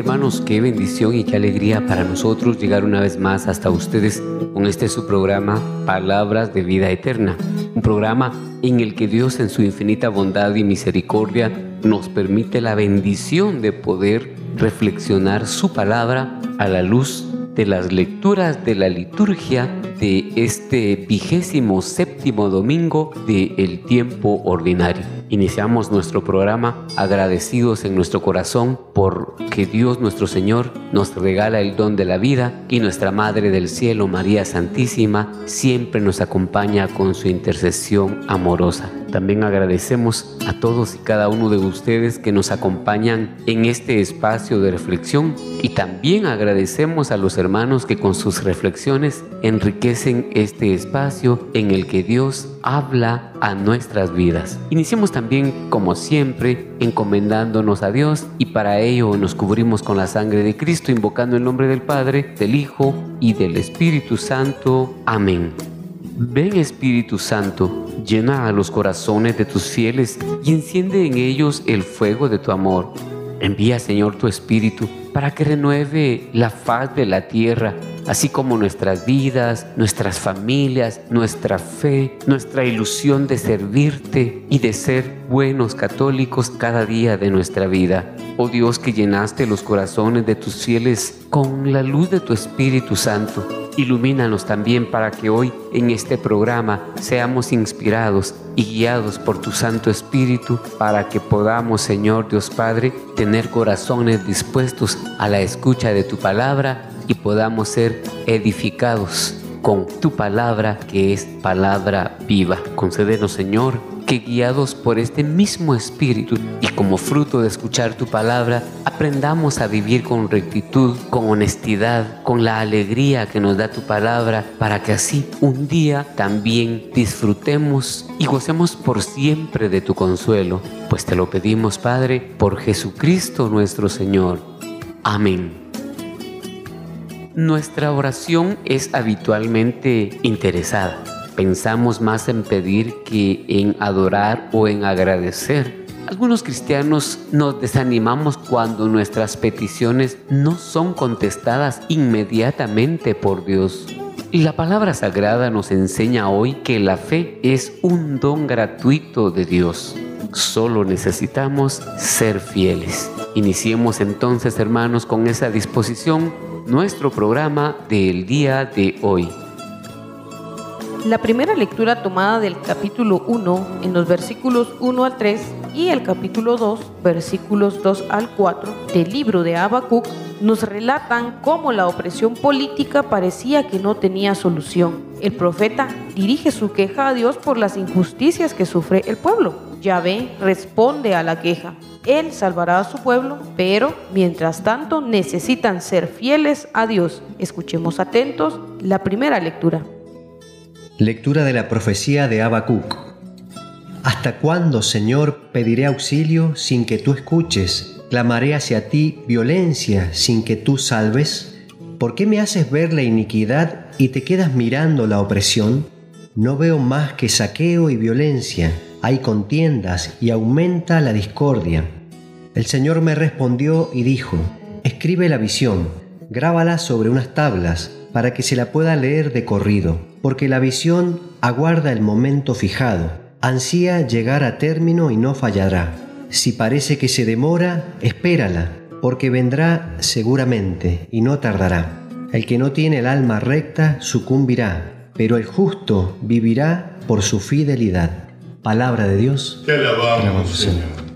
Hermanos, qué bendición y qué alegría para nosotros llegar una vez más hasta ustedes con este su programa Palabras de Vida Eterna, un programa en el que Dios en su infinita bondad y misericordia nos permite la bendición de poder reflexionar su palabra a la luz de las lecturas de la liturgia de este vigésimo séptimo domingo del el tiempo ordinario. Iniciamos nuestro programa agradecidos en nuestro corazón por que Dios nuestro Señor nos regala el don de la vida y nuestra Madre del Cielo, María Santísima, siempre nos acompaña con su intercesión amorosa. También agradecemos a todos y cada uno de ustedes que nos acompañan en este espacio de reflexión y también agradecemos a los hermanos que con sus reflexiones enriquecen este espacio en el que Dios habla a nuestras vidas. Iniciemos también, como siempre, encomendándonos a Dios y para ello nos cubrimos con la sangre de Cristo, invocando el nombre del Padre, del Hijo y del Espíritu Santo. Amén. Ven Espíritu Santo, llena a los corazones de tus fieles y enciende en ellos el fuego de tu amor. Envía Señor tu Espíritu para que renueve la faz de la tierra así como nuestras vidas, nuestras familias, nuestra fe, nuestra ilusión de servirte y de ser buenos católicos cada día de nuestra vida. Oh Dios que llenaste los corazones de tus fieles con la luz de tu Espíritu Santo, ilumínanos también para que hoy en este programa seamos inspirados y guiados por tu Santo Espíritu para que podamos, Señor Dios Padre, tener corazones dispuestos a la escucha de tu palabra y podamos ser edificados con tu palabra que es palabra viva. Concédenos, Señor, que guiados por este mismo Espíritu y como fruto de escuchar tu palabra, aprendamos a vivir con rectitud, con honestidad, con la alegría que nos da tu palabra, para que así un día también disfrutemos y gocemos por siempre de tu consuelo. Pues te lo pedimos, Padre, por Jesucristo nuestro Señor. Amén. Nuestra oración es habitualmente interesada. Pensamos más en pedir que en adorar o en agradecer. Algunos cristianos nos desanimamos cuando nuestras peticiones no son contestadas inmediatamente por Dios. La palabra sagrada nos enseña hoy que la fe es un don gratuito de Dios. Solo necesitamos ser fieles. Iniciemos entonces, hermanos, con esa disposición nuestro programa del día de hoy. La primera lectura tomada del capítulo 1 en los versículos 1 al 3 y el capítulo 2, versículos 2 al 4 del libro de Habacuc nos relatan cómo la opresión política parecía que no tenía solución. El profeta dirige su queja a Dios por las injusticias que sufre el pueblo. Yahvé responde a la queja. Él salvará a su pueblo, pero mientras tanto necesitan ser fieles a Dios. Escuchemos atentos la primera lectura. Lectura de la profecía de Habacuc. ¿Hasta cuándo, Señor, pediré auxilio sin que tú escuches? ¿Clamaré hacia ti violencia sin que tú salves? ¿Por qué me haces ver la iniquidad y te quedas mirando la opresión? No veo más que saqueo y violencia hay contiendas y aumenta la discordia. El Señor me respondió y dijo, escribe la visión, grábala sobre unas tablas para que se la pueda leer de corrido, porque la visión aguarda el momento fijado, ansía llegar a término y no fallará. Si parece que se demora, espérala, porque vendrá seguramente y no tardará. El que no tiene el alma recta sucumbirá, pero el justo vivirá por su fidelidad. Palabra de Dios. Te alabamos, Señor.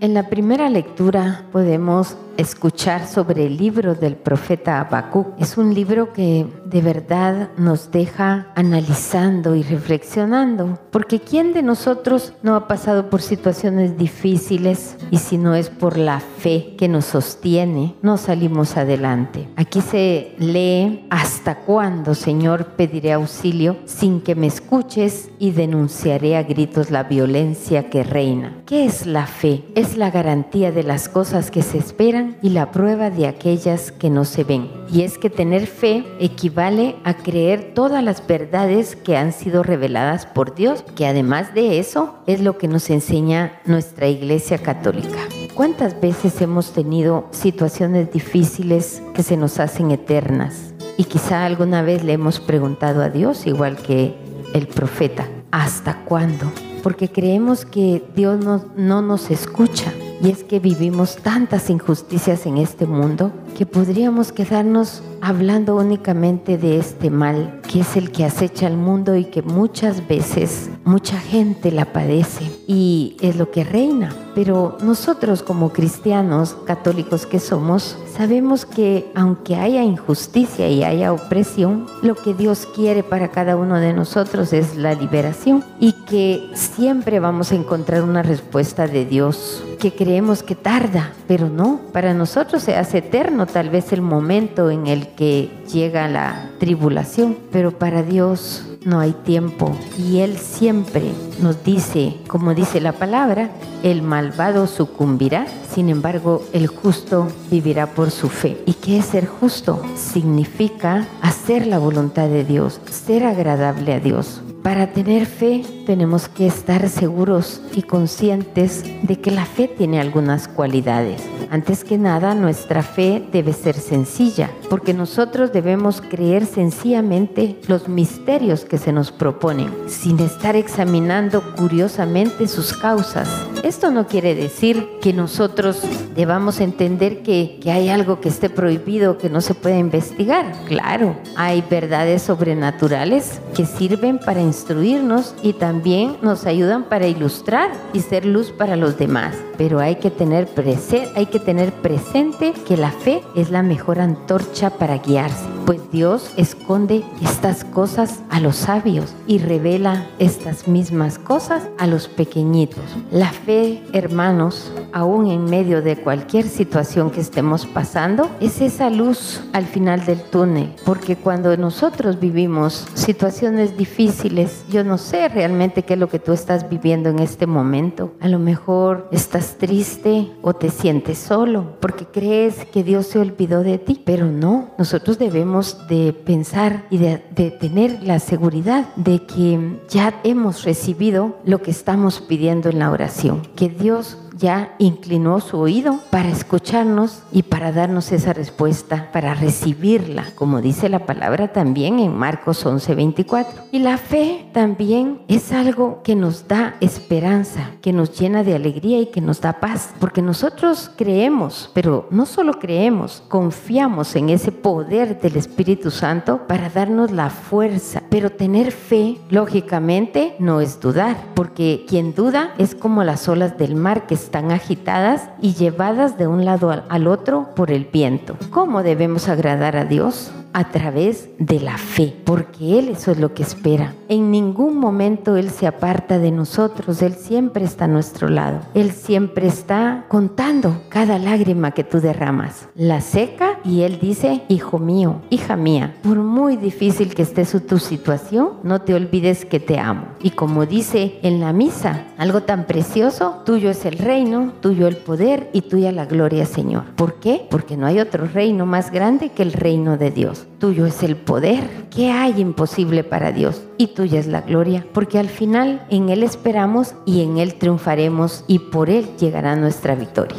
En la primera lectura podemos escuchar sobre el libro del profeta Habacuc. Es un libro que de verdad nos deja analizando y reflexionando, porque ¿quién de nosotros no ha pasado por situaciones difíciles y si no es por la fe que nos sostiene, no salimos adelante? Aquí se lee, ¿hasta cuándo, Señor, pediré auxilio sin que me escuches y denunciaré a gritos la violencia que reina? ¿Qué es la fe? Es la garantía de las cosas que se esperan y la prueba de aquellas que no se ven. Y es que tener fe equivale a creer todas las verdades que han sido reveladas por Dios, que además de eso es lo que nos enseña nuestra Iglesia Católica. ¿Cuántas veces hemos tenido situaciones difíciles que se nos hacen eternas? Y quizá alguna vez le hemos preguntado a Dios, igual que el profeta, ¿hasta cuándo? Porque creemos que Dios no, no nos escucha y es que vivimos tantas injusticias en este mundo que podríamos quedarnos hablando únicamente de este mal que es el que acecha al mundo y que muchas veces mucha gente la padece y es lo que reina. Pero nosotros como cristianos católicos que somos, sabemos que aunque haya injusticia y haya opresión, lo que Dios quiere para cada uno de nosotros es la liberación y que siempre vamos a encontrar una respuesta de Dios que creemos que tarda, pero no, para nosotros se hace eterno tal vez el momento en el que llega la tribulación, pero para Dios no hay tiempo y Él siempre nos dice, como dice la palabra, el malvado sucumbirá, sin embargo el justo vivirá por su fe. ¿Y qué es ser justo? Significa hacer la voluntad de Dios, ser agradable a Dios. Para tener fe tenemos que estar seguros y conscientes de que la fe tiene algunas cualidades. Antes que nada, nuestra fe debe ser sencilla, porque nosotros debemos creer sencillamente los misterios que se nos proponen, sin estar examinando curiosamente sus causas. Esto no quiere decir que nosotros debamos entender que, que hay algo que esté prohibido, que no se puede investigar. Claro, hay verdades sobrenaturales que sirven para instruirnos y también nos ayudan para ilustrar y ser luz para los demás. Pero hay que tener, hay que tener presente que la fe es la mejor antorcha para guiarse, pues Dios esconde estas cosas a los sabios y revela estas mismas cosas a los pequeñitos. La fe, hermanos, aún en medio de cualquier situación que estemos pasando, es esa luz al final del túnel, porque cuando nosotros vivimos situaciones difíciles, yo no sé realmente qué es lo que tú estás viviendo en este momento. A lo mejor estás triste o te sientes solo porque crees que Dios se olvidó de ti, pero no. Nosotros debemos de pensar y de, tener la seguridad de que ya hemos recibido lo que estamos pidiendo en la oración, que Dios ya inclinó su oído para escucharnos y para darnos esa respuesta, para recibirla, como dice la palabra también en Marcos 11:24. Y la fe también es algo que nos da esperanza, que nos llena de alegría y que nos da paz, porque nosotros creemos, pero no solo creemos, confiamos en ese poder del Espíritu Santo para darnos la fuerza. Pero tener fe, lógicamente, no es dudar, porque quien duda es como las olas del mar que están agitadas y llevadas de un lado al otro por el viento. ¿Cómo debemos agradar a Dios? A través de la fe, porque Él eso es lo que espera. En ningún momento Él se aparta de nosotros, Él siempre está a nuestro lado, Él siempre está contando cada lágrima que tú derramas. La seca y Él dice, hijo mío, hija mía, por muy difícil que esté tu situación, no te olvides que te amo. Y como dice en la misa, algo tan precioso, tuyo es el reino, tuyo el poder y tuya la gloria, Señor. ¿Por qué? Porque no hay otro reino más grande que el reino de Dios. Tuyo es el poder. ¿Qué hay imposible para Dios? Y tuya es la gloria, porque al final en Él esperamos y en Él triunfaremos y por Él llegará nuestra victoria.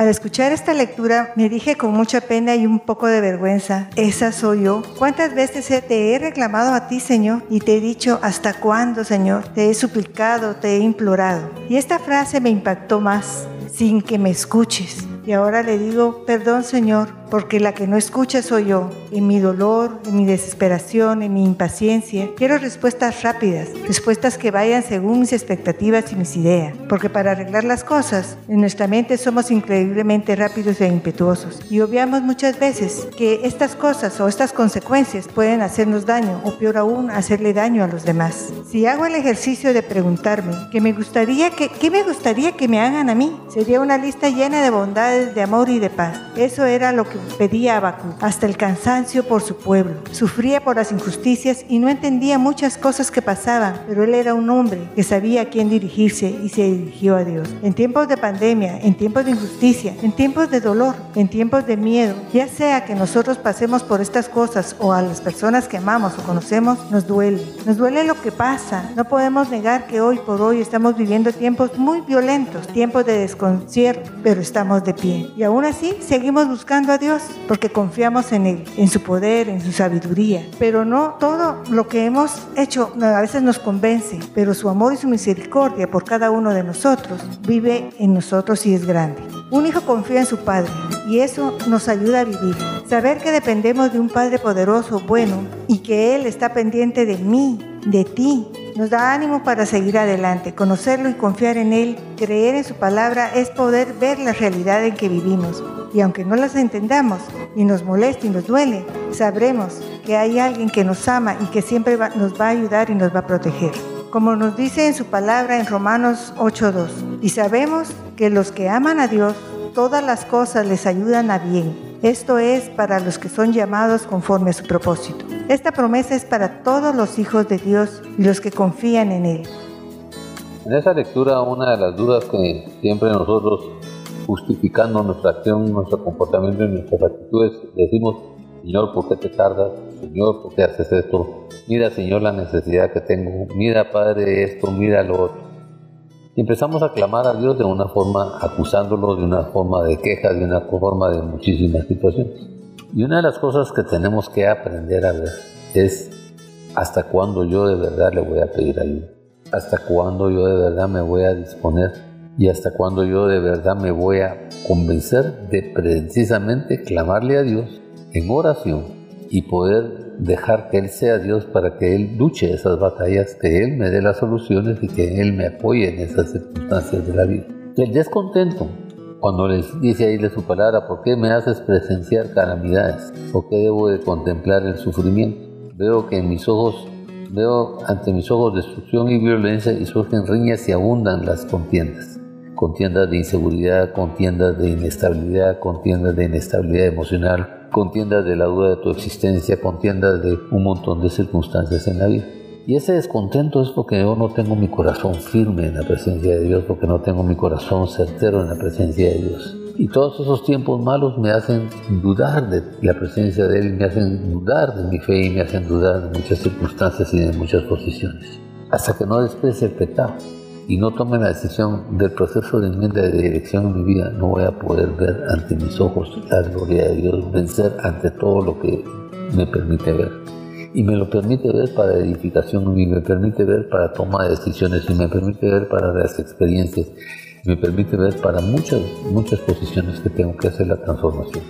Al escuchar esta lectura me dije con mucha pena y un poco de vergüenza, esa soy yo. ¿Cuántas veces te he reclamado a ti, Señor? Y te he dicho, ¿hasta cuándo, Señor? Te he suplicado, te he implorado. Y esta frase me impactó más, sin que me escuches. Y ahora le digo, perdón Señor, porque la que no escucha soy yo. En mi dolor, en mi desesperación, en mi impaciencia, quiero respuestas rápidas, respuestas que vayan según mis expectativas y mis ideas. Porque para arreglar las cosas, en nuestra mente somos increíblemente rápidos e impetuosos. Y obviamos muchas veces que estas cosas o estas consecuencias pueden hacernos daño o peor aún, hacerle daño a los demás. Si hago el ejercicio de preguntarme qué me gustaría que, qué me gustaría que me hagan a mí, sería una lista llena de bondades, de amor y de paz. Eso era lo que pedía a hasta el cansancio por su pueblo. Sufría por las injusticias y no entendía muchas cosas que pasaban, pero él era un hombre que sabía a quién dirigirse y se dirigió a Dios. En tiempos de pandemia, en tiempos de injusticia, en tiempos de dolor, en tiempos de miedo, ya sea que nosotros pasemos por estas cosas o a las personas que amamos o conocemos, nos duele. Nos duele lo que pasa. No podemos negar que hoy por hoy estamos viviendo tiempos muy violentos, tiempos de desconcierto, pero estamos de pie. Y aún así seguimos buscando a Dios porque confiamos en Él, en su poder, en su sabiduría. Pero no todo lo que hemos hecho a veces nos convence, pero su amor y su misericordia por cada uno de nosotros vive en nosotros y es grande. Un hijo confía en su padre y eso nos ayuda a vivir. Saber que dependemos de un Padre poderoso, bueno, y que Él está pendiente de mí, de ti, nos da ánimo para seguir adelante. Conocerlo y confiar en Él, creer en su palabra, es poder ver la realidad en que vivimos. Y aunque no las entendamos y nos moleste y nos duele, sabremos que hay alguien que nos ama y que siempre nos va a ayudar y nos va a proteger. Como nos dice en su palabra en Romanos 8.2, y sabemos que los que aman a Dios, todas las cosas les ayudan a bien. Esto es para los que son llamados conforme a su propósito. Esta promesa es para todos los hijos de Dios y los que confían en Él. En esa lectura, una de las dudas que siempre nosotros, justificando nuestra acción, nuestro comportamiento y nuestras actitudes, decimos, Señor, ¿por qué te tardas? Señor, ¿por qué haces esto? Mira, Señor, la necesidad que tengo. Mira, Padre, esto, mira lo otro. Y empezamos a clamar a Dios de una forma acusándolo, de una forma de queja, de una forma de muchísimas situaciones. Y una de las cosas que tenemos que aprender a ver es hasta cuándo yo de verdad le voy a pedir ayuda, hasta cuándo yo de verdad me voy a disponer y hasta cuándo yo de verdad me voy a convencer de precisamente clamarle a Dios en oración y poder dejar que Él sea Dios para que Él luche esas batallas, que Él me dé las soluciones y que Él me apoye en esas circunstancias de la vida. El descontento, cuando les dice ahí de su palabra, ¿por qué me haces presenciar calamidades? ¿Por qué debo de contemplar el sufrimiento? Veo que en mis ojos, veo ante mis ojos destrucción y violencia y surgen riñas y abundan las contiendas contiendas de inseguridad, contiendas de inestabilidad, contiendas de inestabilidad emocional, contiendas de la duda de tu existencia, contiendas de un montón de circunstancias en la vida. Y ese descontento es porque yo no tengo mi corazón firme en la presencia de Dios, porque no tengo mi corazón certero en la presencia de Dios. Y todos esos tiempos malos me hacen dudar de la presencia de Él, me hacen dudar de mi fe y me hacen dudar de muchas circunstancias y de muchas posiciones. Hasta que no desprecie el pecado y no tome la decisión del proceso de enmienda de dirección en mi vida, no voy a poder ver ante mis ojos la gloria de Dios, vencer ante todo lo que me permite ver. Y me lo permite ver para edificación y me permite ver para toma de decisiones y me permite ver para las experiencias, me permite ver para muchas, muchas posiciones que tengo que hacer la transformación.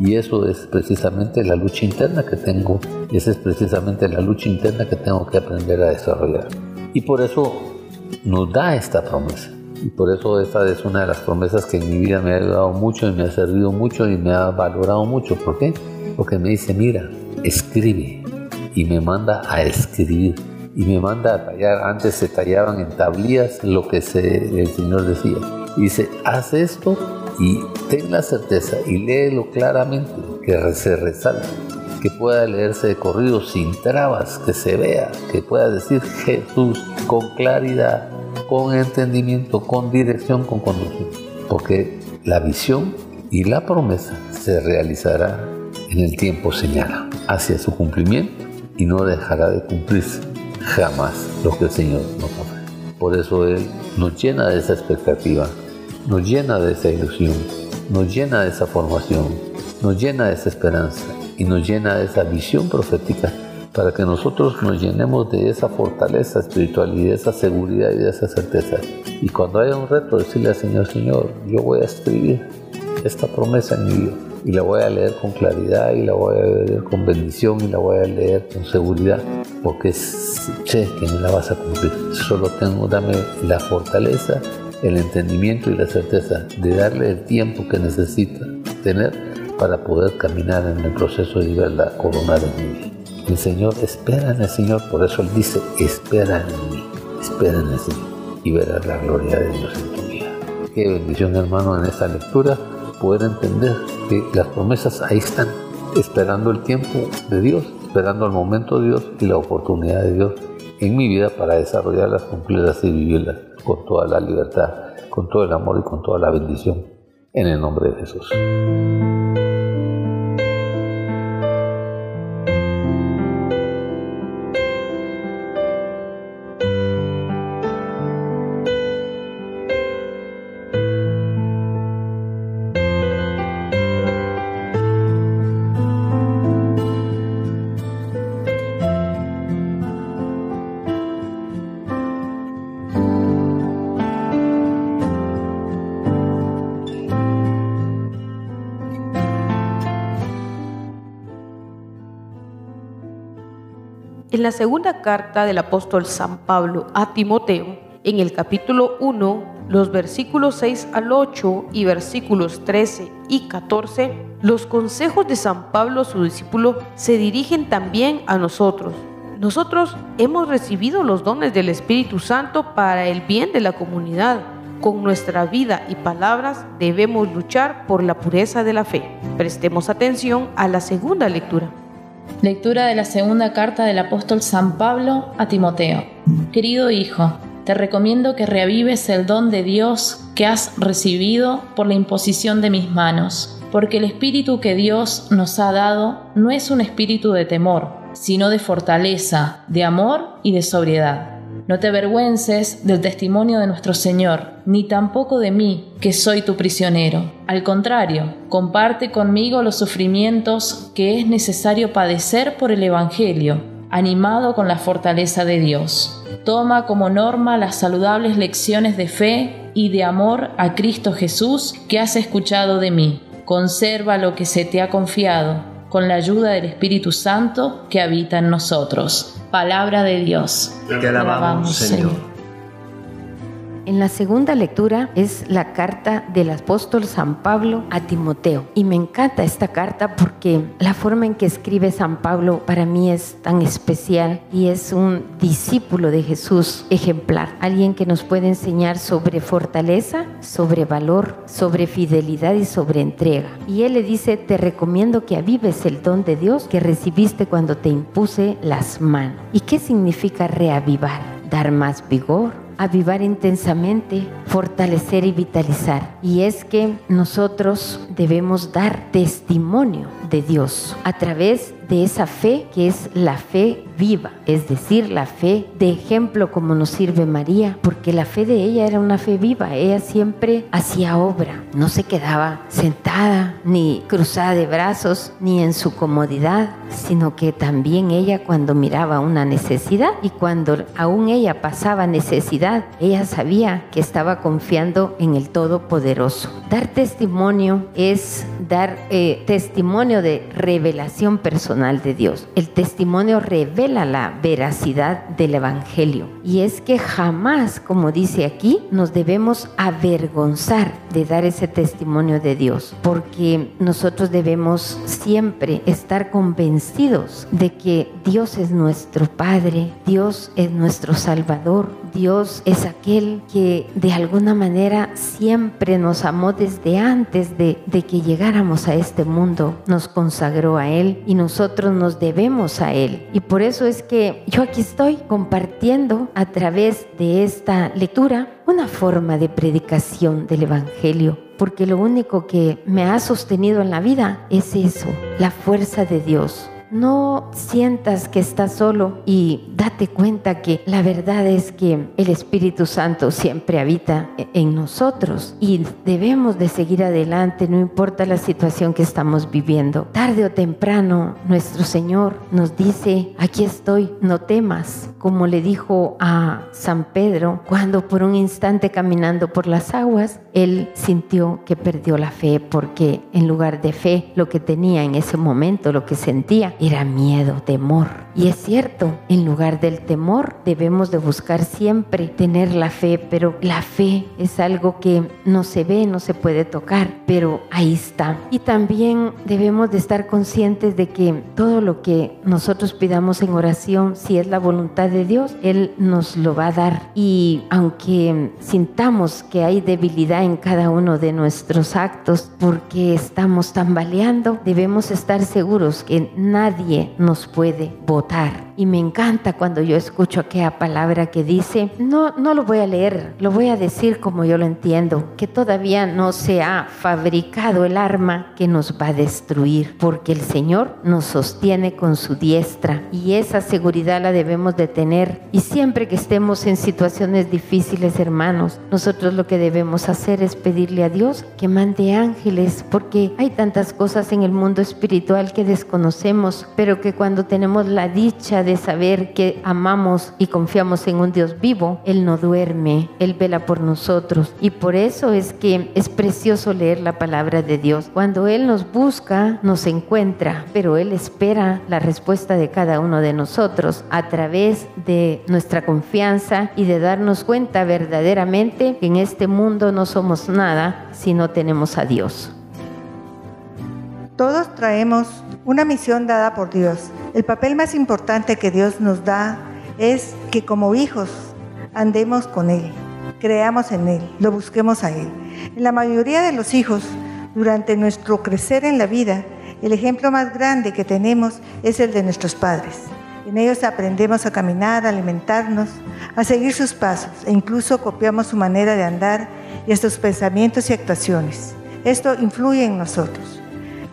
Y eso es precisamente la lucha interna que tengo, y esa es precisamente la lucha interna que tengo que aprender a desarrollar. Y por eso nos da esta promesa. Y por eso esta es una de las promesas que en mi vida me ha ayudado mucho y me ha servido mucho y me ha valorado mucho. ¿Por qué? Porque me dice, mira, escribe. Y me manda a escribir. Y me manda a tallar. Antes se tallaban en tablillas lo que se, el Señor decía. Y dice, haz esto y ten la certeza y léelo claramente, que se resalte que pueda leerse de corrido sin trabas, que se vea, que pueda decir Jesús con claridad, con entendimiento, con dirección, con conducción. Porque la visión y la promesa se realizará en el tiempo señalado, hacia su cumplimiento y no dejará de cumplirse jamás lo que el Señor nos ofrece. Por eso Él nos llena de esa expectativa, nos llena de esa ilusión, nos llena de esa formación, nos llena de esa esperanza y nos llena de esa visión profética para que nosotros nos llenemos de esa fortaleza espiritual y de esa seguridad y de esa certeza. Y cuando haya un reto, decirle al Señor, Señor, yo voy a escribir, esta promesa en mi vida y la voy a leer con claridad y la voy a leer con bendición y la voy a leer con seguridad porque sé que me la vas a cumplir. Solo tengo, dame la fortaleza, el entendimiento y la certeza de darle el tiempo que necesita tener para poder caminar en el proceso de la corona de mi vida. El Señor espera en el Señor, por eso Él dice, espera en mí, espera en el Señor y verás la gloria de Dios en tu vida. Qué bendición hermano en esta lectura poder entender que las promesas ahí están, esperando el tiempo de Dios, esperando el momento de Dios y la oportunidad de Dios en mi vida para desarrollarlas, cumplirlas y vivirlas con toda la libertad, con todo el amor y con toda la bendición en el nombre de Jesús. En la segunda carta del apóstol San Pablo a Timoteo, en el capítulo 1, los versículos 6 al 8 y versículos 13 y 14, los consejos de San Pablo, su discípulo, se dirigen también a nosotros. Nosotros hemos recibido los dones del Espíritu Santo para el bien de la comunidad. Con nuestra vida y palabras debemos luchar por la pureza de la fe. Prestemos atención a la segunda lectura. Lectura de la segunda carta del apóstol San Pablo a Timoteo. Querido hijo, te recomiendo que reavives el don de Dios que has recibido por la imposición de mis manos, porque el espíritu que Dios nos ha dado no es un espíritu de temor, sino de fortaleza, de amor y de sobriedad. No te avergüences del testimonio de nuestro Señor, ni tampoco de mí, que soy tu prisionero. Al contrario, comparte conmigo los sufrimientos que es necesario padecer por el Evangelio, animado con la fortaleza de Dios. Toma como norma las saludables lecciones de fe y de amor a Cristo Jesús que has escuchado de mí. Conserva lo que se te ha confiado, con la ayuda del Espíritu Santo que habita en nosotros. Palabra de Dios. Te alabamos, Señor. En la segunda lectura es la carta del apóstol San Pablo a Timoteo. Y me encanta esta carta porque la forma en que escribe San Pablo para mí es tan especial y es un discípulo de Jesús ejemplar. Alguien que nos puede enseñar sobre fortaleza, sobre valor, sobre fidelidad y sobre entrega. Y él le dice, te recomiendo que avives el don de Dios que recibiste cuando te impuse las manos. ¿Y qué significa reavivar? Dar más vigor, avivar intensamente, fortalecer y vitalizar. Y es que nosotros debemos dar testimonio de Dios a través de esa fe que es la fe viva, es decir, la fe de ejemplo como nos sirve María, porque la fe de ella era una fe viva, ella siempre hacía obra, no se quedaba sentada ni cruzada de brazos ni en su comodidad, sino que también ella cuando miraba una necesidad y cuando aún ella pasaba necesidad, ella sabía que estaba confiando en el Todopoderoso. Dar testimonio es dar eh, testimonio de revelación personal de Dios. El testimonio revela la veracidad del Evangelio. Y es que jamás, como dice aquí, nos debemos avergonzar de dar ese testimonio de Dios, porque nosotros debemos siempre estar convencidos de que Dios es nuestro Padre, Dios es nuestro Salvador, Dios es aquel que de alguna manera siempre nos amó desde antes de, de que llegáramos a este mundo, nos consagró a Él y nosotros nos debemos a Él. Y por eso es que yo aquí estoy compartiendo a través de esta lectura una forma de predicación del Evangelio, porque lo único que me ha sostenido en la vida es eso, la fuerza de Dios no sientas que estás solo y date cuenta que la verdad es que el Espíritu Santo siempre habita en nosotros y debemos de seguir adelante, no importa la situación que estamos viviendo. Tarde o temprano nuestro Señor nos dice, aquí estoy, no temas, como le dijo a San Pedro cuando por un instante caminando por las aguas él sintió que perdió la fe porque en lugar de fe lo que tenía en ese momento, lo que sentía, era miedo, temor. Y es cierto, en lugar del temor debemos de buscar siempre tener la fe, pero la fe es algo que no se ve, no se puede tocar, pero ahí está. Y también debemos de estar conscientes de que todo lo que nosotros pidamos en oración, si es la voluntad de Dios, Él nos lo va a dar. Y aunque sintamos que hay debilidad en cada uno de nuestros actos porque estamos tambaleando, debemos estar seguros que nadie nos puede votar y me encanta cuando yo escucho aquella palabra que dice, no, no lo voy a leer, lo voy a decir como yo lo entiendo, que todavía no se ha fabricado el arma que nos va a destruir, porque el Señor nos sostiene con su diestra y esa seguridad la debemos de tener. Y siempre que estemos en situaciones difíciles, hermanos, nosotros lo que debemos hacer es pedirle a Dios que mande ángeles, porque hay tantas cosas en el mundo espiritual que desconocemos, pero que cuando tenemos la dicha de saber que amamos y confiamos en un Dios vivo, Él no duerme, Él vela por nosotros. Y por eso es que es precioso leer la palabra de Dios. Cuando Él nos busca, nos encuentra, pero Él espera la respuesta de cada uno de nosotros a través de nuestra confianza y de darnos cuenta verdaderamente que en este mundo no nada si no tenemos a Dios. Todos traemos una misión dada por Dios. El papel más importante que Dios nos da es que como hijos andemos con Él, creamos en Él, lo busquemos a Él. En la mayoría de los hijos, durante nuestro crecer en la vida, el ejemplo más grande que tenemos es el de nuestros padres. En ellos aprendemos a caminar, a alimentarnos, a seguir sus pasos e incluso copiamos su manera de andar y sus pensamientos y actuaciones. Esto influye en nosotros.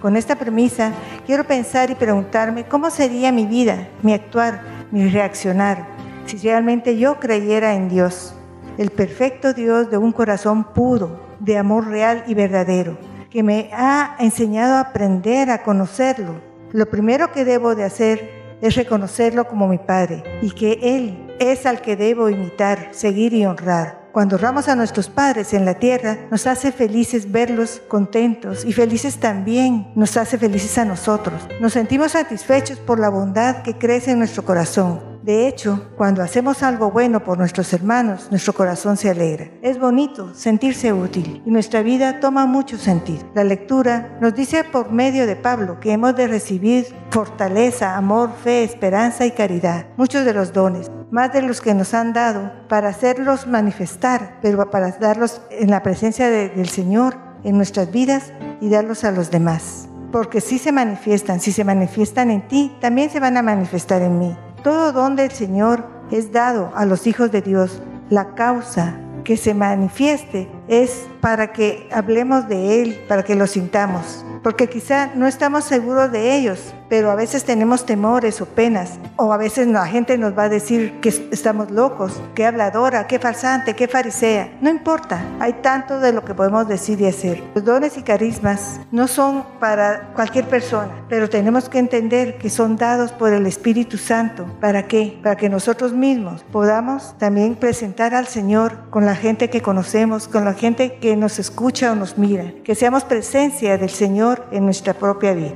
Con esta premisa, quiero pensar y preguntarme cómo sería mi vida, mi actuar, mi reaccionar, si realmente yo creyera en Dios, el perfecto Dios de un corazón puro, de amor real y verdadero, que me ha enseñado a aprender a conocerlo. Lo primero que debo de hacer es reconocerlo como mi Padre y que Él es al que debo imitar, seguir y honrar. Cuando honramos a nuestros padres en la tierra, nos hace felices verlos contentos y felices también nos hace felices a nosotros. Nos sentimos satisfechos por la bondad que crece en nuestro corazón. De hecho, cuando hacemos algo bueno por nuestros hermanos, nuestro corazón se alegra. Es bonito sentirse útil y nuestra vida toma mucho sentido. La lectura nos dice por medio de Pablo que hemos de recibir fortaleza, amor, fe, esperanza y caridad, muchos de los dones, más de los que nos han dado, para hacerlos manifestar, pero para darlos en la presencia del Señor en nuestras vidas y darlos a los demás. Porque si se manifiestan, si se manifiestan en ti, también se van a manifestar en mí. Todo don del Señor es dado a los hijos de Dios. La causa que se manifieste es para que hablemos de Él, para que lo sintamos. Porque quizá no estamos seguros de ellos, pero a veces tenemos temores o penas, o a veces la gente nos va a decir que estamos locos, que habladora, que farsante, que farisea. No importa, hay tanto de lo que podemos decir y hacer. Los dones y carismas no son para cualquier persona, pero tenemos que entender que son dados por el Espíritu Santo. ¿Para qué? Para que nosotros mismos podamos también presentar al Señor con la gente que conocemos, con la gente que nos escucha o nos mira, que seamos presencia del Señor en nuestra propia vida.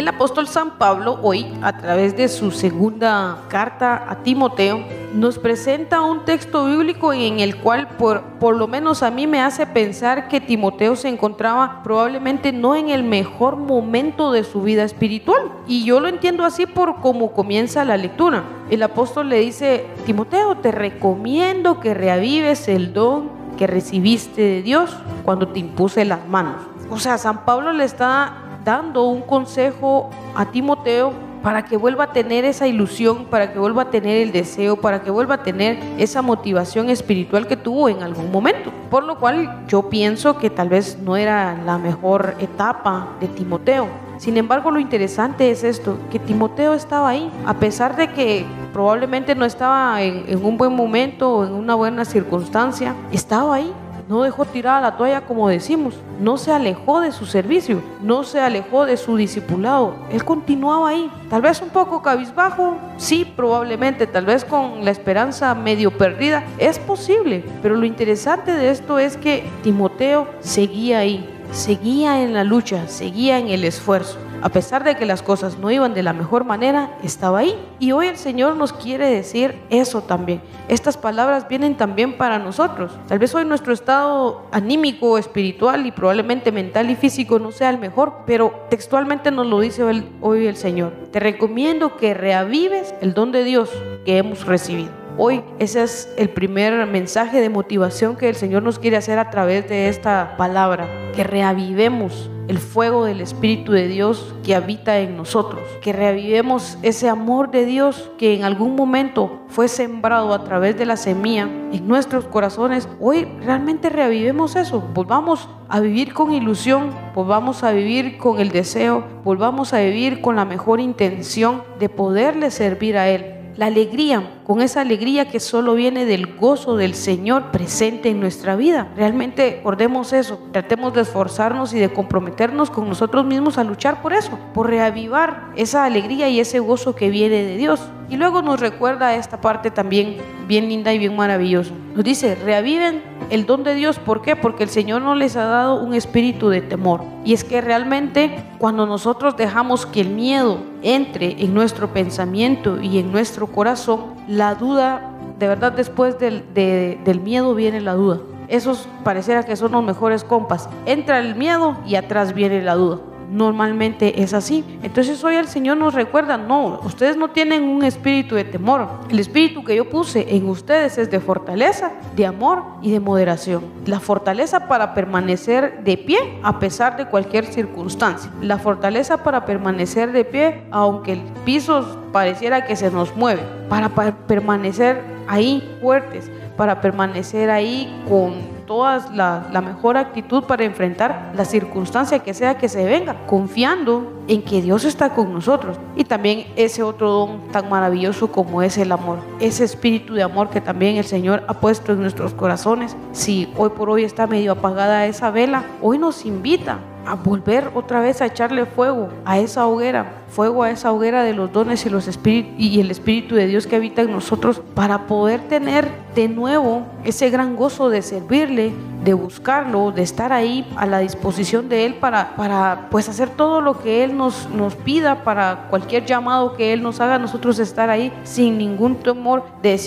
El apóstol San Pablo hoy, a través de su segunda carta a Timoteo, nos presenta un texto bíblico en el cual por, por lo menos a mí me hace pensar que Timoteo se encontraba probablemente no en el mejor momento de su vida espiritual. Y yo lo entiendo así por cómo comienza la lectura. El apóstol le dice, Timoteo, te recomiendo que reavives el don que recibiste de Dios cuando te impuse las manos. O sea, San Pablo le está dando un consejo a Timoteo para que vuelva a tener esa ilusión, para que vuelva a tener el deseo, para que vuelva a tener esa motivación espiritual que tuvo en algún momento. Por lo cual yo pienso que tal vez no era la mejor etapa de Timoteo. Sin embargo, lo interesante es esto, que Timoteo estaba ahí, a pesar de que probablemente no estaba en, un buen momento o en una buena circunstancia, estaba ahí. No dejó tirada la toalla como decimos, no se alejó de su servicio, no se alejó de su discipulado, él continuaba ahí, tal vez un poco cabizbajo, sí, probablemente, tal vez con la esperanza medio perdida, es posible, pero lo interesante de esto es que Timoteo seguía ahí, seguía en la lucha, seguía en el esfuerzo. A pesar de que las cosas no iban de la mejor manera, estaba ahí. Y hoy el Señor nos quiere decir eso también. Estas palabras vienen también para nosotros. Tal vez hoy nuestro estado anímico, espiritual y probablemente mental y físico no sea el mejor, pero textualmente nos lo dice hoy el Señor. Te recomiendo que reavives el don de Dios que hemos recibido. Hoy ese es el primer mensaje de motivación que el Señor nos quiere hacer a través de esta palabra, que reavivemos el fuego del Espíritu de Dios que habita en nosotros, que reavivemos ese amor de Dios que en algún momento fue sembrado a través de la semilla en nuestros corazones. Hoy realmente reavivemos eso, volvamos a vivir con ilusión, volvamos a vivir con el deseo, volvamos a vivir con la mejor intención de poderle servir a Él. La alegría, con esa alegría que solo viene del gozo del Señor presente en nuestra vida. Realmente recordemos eso, tratemos de esforzarnos y de comprometernos con nosotros mismos a luchar por eso, por reavivar esa alegría y ese gozo que viene de Dios. Y luego nos recuerda esta parte también bien linda y bien maravillosa. Nos dice, reaviven el don de Dios. ¿Por qué? Porque el Señor no les ha dado un espíritu de temor. Y es que realmente cuando nosotros dejamos que el miedo entre en nuestro pensamiento y en nuestro corazón, la duda, de verdad después del, del miedo viene la duda. Esos pareciera que son los mejores compas. Entra el miedo y atrás viene la duda normalmente es así. Entonces hoy el Señor nos recuerda, no, ustedes no tienen un espíritu de temor. El espíritu que yo puse en ustedes es de fortaleza, de amor y de moderación. La fortaleza para permanecer de pie a pesar de cualquier circunstancia. La fortaleza para permanecer de pie aunque el piso pareciera que se nos mueve. Para permanecer ahí fuertes, para permanecer ahí con toda la, mejor actitud para enfrentar la circunstancia que sea que se venga, confiando en que Dios está con nosotros. Y también ese otro don tan maravilloso como es el amor, ese espíritu de amor que también el Señor ha puesto en nuestros corazones. Si hoy por hoy está medio apagada esa vela, hoy nos invita a volver otra vez a echarle fuego a esa hoguera, fuego a esa hoguera de los dones y los espíritus y el espíritu de Dios que habita en nosotros para poder tener de nuevo ese gran gozo de servirle, de buscarlo, de estar ahí a la disposición de él para para pues hacer todo lo que él nos nos pida para cualquier llamado que él nos haga, nosotros estar ahí sin ningún temor de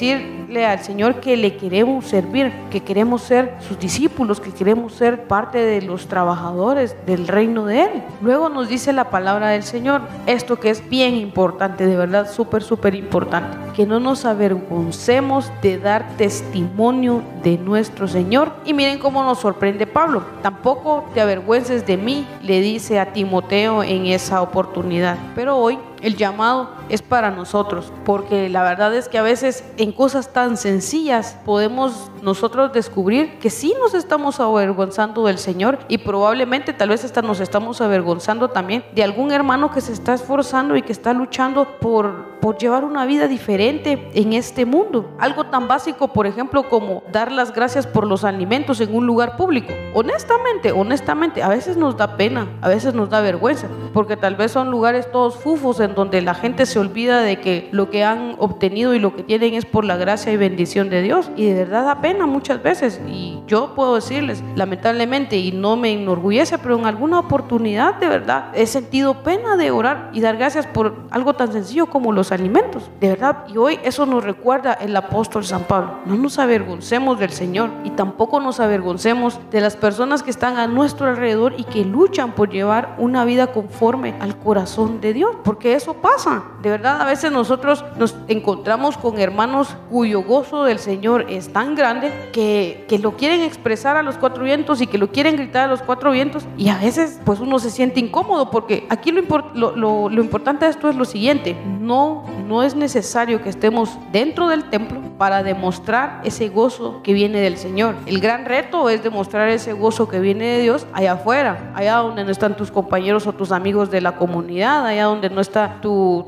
al Señor que le queremos servir, que queremos ser sus discípulos, que queremos ser parte de los trabajadores del reino de él. Luego nos dice la palabra del Señor, esto que es bien importante, de verdad súper, súper importante, que no nos avergoncemos de dar testimonio de nuestro Señor. Y miren cómo nos sorprende Pablo, tampoco te avergüences de mí, le dice a Timoteo en esa oportunidad. Pero hoy el llamado es para nosotros, porque la verdad es que a veces en cosas tan sencillas podemos nosotros descubrir que sí nos estamos avergonzando del Señor y probablemente tal vez hasta nos estamos avergonzando también de algún hermano que se está esforzando y que está luchando por, por llevar una vida diferente en este mundo. Algo tan básico, por ejemplo, como dar las gracias por los alimentos en un lugar público. Honestamente, honestamente, a veces nos da pena, a veces nos da vergüenza, porque tal vez son lugares todos fufos en donde la gente se olvida de que lo que han obtenido y lo que tienen es por la gracia y bendición de Dios. Y de verdad da pena muchas veces. Y yo puedo decirles, lamentablemente, y no me enorgullece, pero en alguna oportunidad de verdad he sentido pena de orar y dar gracias por algo tan sencillo como los alimentos. De verdad. Y hoy eso nos recuerda el apóstol San Pablo. No nos avergoncemos del Señor y tampoco nos avergoncemos de las personas que están a nuestro alrededor y que luchan por llevar una vida conforme al corazón de Dios. Porque eso pasa. De verdad, a veces nosotros nos encontramos con hermanos cuyo gozo del Señor es tan grande que, que lo quieren expresar a los cuatro vientos y que lo quieren gritar a los cuatro vientos. Y a veces, pues uno se siente incómodo porque aquí lo, lo, lo importante de esto es lo siguiente. No, no es necesario que estemos dentro del templo para demostrar ese gozo que viene del Señor. El gran reto es demostrar ese gozo que viene de Dios allá afuera, allá donde no están tus compañeros o tus amigos de la comunidad, allá donde no está están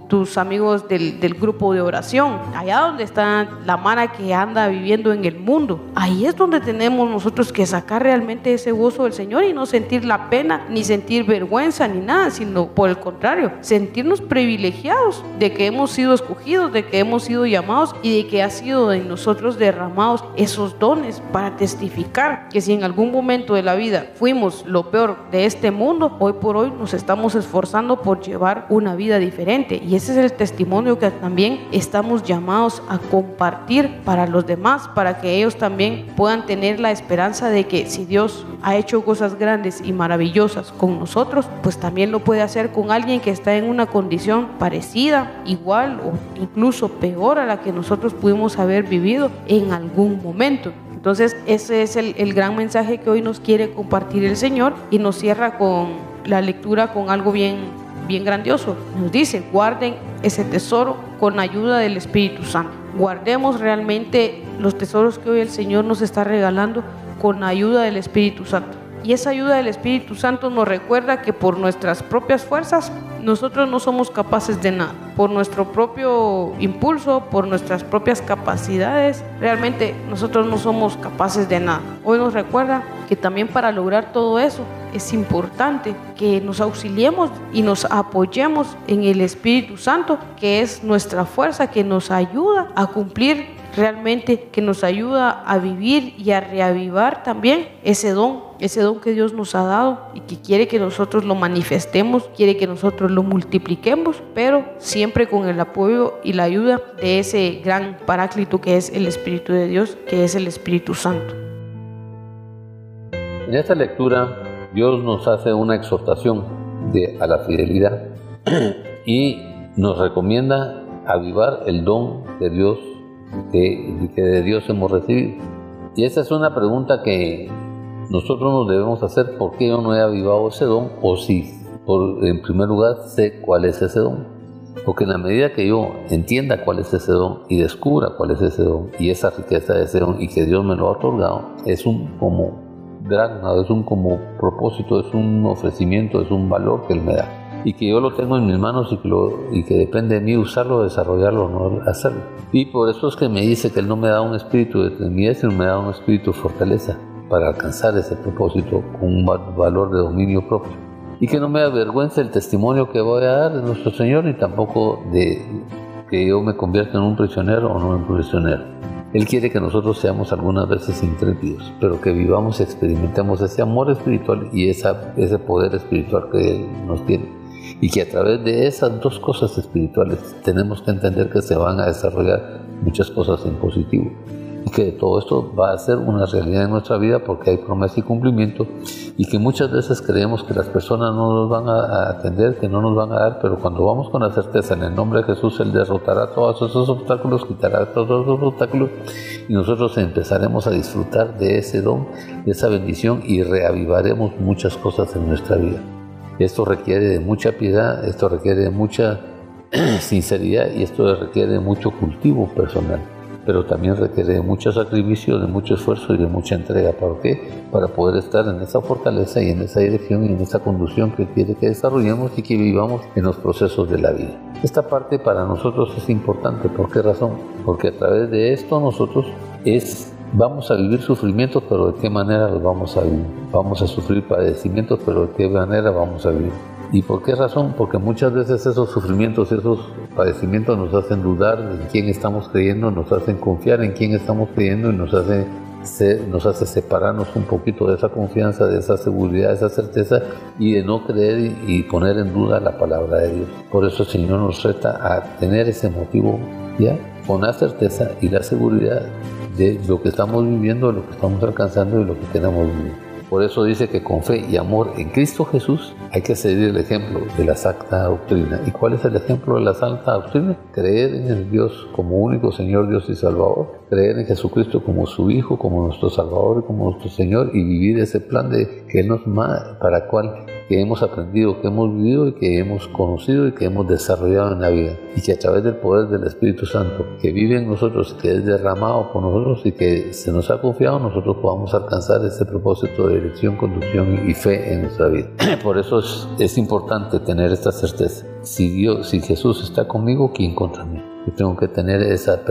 tus amigos del, del, grupo de oración, allá donde está la mara que anda viviendo en el mundo. Ahí es donde tenemos nosotros que sacar realmente ese gozo del Señor y no sentir la pena, ni sentir vergüenza, ni nada, sino por el contrario, sentirnos privilegiados de que hemos sido escogidos, de que hemos sido llamados y de que ha sido en nosotros derramados esos dones para testificar que si en algún momento de la vida fuimos lo peor de este mundo, hoy por hoy nos estamos esforzando por llevar una vida diferente. Y ese es el testimonio que también estamos llamados a compartir para los demás, para que ellos también puedan tener la esperanza de que si Dios ha hecho cosas grandes y maravillosas con nosotros, pues también lo puede hacer con alguien que está en una condición parecida, igual o incluso peor a la que nosotros pudimos haber vivido en algún momento. Entonces, ese es el, el gran mensaje que hoy nos quiere compartir el Señor y nos cierra con la lectura con algo bien, bien grandioso. Nos dice, guarden ese tesoro con ayuda del Espíritu Santo. Guardemos realmente los tesoros que hoy el Señor nos está regalando con ayuda del Espíritu Santo. Y esa ayuda del Espíritu Santo nos recuerda que por nuestras propias fuerzas nosotros no somos capaces de nada. Por nuestro propio impulso, por nuestras propias capacidades, realmente nosotros no somos capaces de nada. Hoy nos recuerda que también para lograr todo eso es importante que nos auxiliemos y nos apoyemos en el Espíritu Santo, que es nuestra fuerza, que nos ayuda a cumplir realmente que nos ayuda a vivir y a reavivar también ese don, ese don que Dios nos ha dado y que quiere que nosotros lo manifestemos, quiere que nosotros lo multipliquemos, pero siempre con el apoyo y la ayuda de ese gran paráclito que es el Espíritu de Dios, que es el Espíritu Santo. En esta lectura Dios nos hace una exhortación de, a la fidelidad y nos recomienda avivar el don de Dios que, que de Dios hemos recibido. Y esa es una pregunta que nosotros nos debemos hacer, ¿por qué yo no he avivado ese don? O si, por, en primer lugar, sé cuál es ese don. Porque en la medida que yo entienda cuál es ese don y descubra cuál es ese don y esa riqueza de ese don y que Dios me lo ha otorgado, es un como gran, es un como propósito, es un ofrecimiento, es un valor que Él me da y que yo lo tengo en mis manos y que, lo, y que depende de mí usarlo, desarrollarlo, no hacerlo. Y por eso es que me dice que Él no me da un espíritu de timidez, sino me da un espíritu de fortaleza para alcanzar ese propósito con un valor de dominio propio. Y que no me avergüence el testimonio que voy a dar de nuestro Señor, ni tampoco de que yo me convierta en un prisionero o no en un prisionero. Él quiere que nosotros seamos algunas veces intrépidos, pero que vivamos y experimentemos ese amor espiritual y esa, ese poder espiritual que Él nos tiene y que a través de esas dos cosas espirituales tenemos que entender que se van a desarrollar muchas cosas en positivo y que todo esto va a ser una realidad en nuestra vida porque hay promesa y cumplimiento y que muchas veces creemos que las personas no nos van a atender, que no nos van a dar, pero cuando vamos con la certeza en el nombre de Jesús, Él derrotará todos esos obstáculos, quitará todos esos obstáculos y nosotros empezaremos a disfrutar de ese don, de esa bendición y reavivaremos muchas cosas en nuestra vida. Esto requiere de mucha piedad, esto requiere de mucha sinceridad y esto requiere de mucho cultivo personal, pero también requiere de mucho sacrificio, de mucho esfuerzo y de mucha entrega. ¿Para qué? Para poder estar en esa fortaleza y en esa dirección y en esa conducción que quiere que desarrollemos y que vivamos en los procesos de la vida. Esta parte para nosotros es importante. ¿Por qué razón? Porque a través de esto nosotros es Vamos a vivir sufrimientos, pero ¿de qué manera los vamos a vivir? Vamos a sufrir padecimientos, pero ¿de qué manera vamos a vivir? ¿Y por qué razón? Porque muchas veces esos sufrimientos, esos padecimientos nos hacen dudar en quién estamos creyendo, nos hacen confiar en quién estamos creyendo y nos hace, nos hace separarnos un poquito de esa confianza, de esa seguridad, de esa certeza y de no creer y, poner en duda la palabra de Dios. Por eso el Señor nos reta a tener ese motivo, ¿ya? Con la certeza y la seguridad de lo que estamos viviendo, lo que estamos alcanzando y lo que queremos vivir. Por eso dice que con fe y amor en Cristo Jesús hay que seguir el ejemplo de la Santa Doctrina. ¿Y cuál es el ejemplo de la Santa Doctrina? Creer en el Dios como único Señor, Dios y Salvador. Creer en Jesucristo como su Hijo, como nuestro Salvador y como nuestro Señor y vivir ese plan de que Él nos para cual que hemos aprendido, que hemos vivido y que hemos conocido y que hemos desarrollado en la vida. Y que a través del poder del Espíritu Santo que vive en nosotros, que es derramado por nosotros y que se nos ha confiado, nosotros podamos alcanzar ese propósito de dirección, conducción y fe en nuestra vida. Por eso es, importante tener esta certeza. Si Dios, si Jesús está conmigo, ¿quién contra mí? Yo tengo que tener esa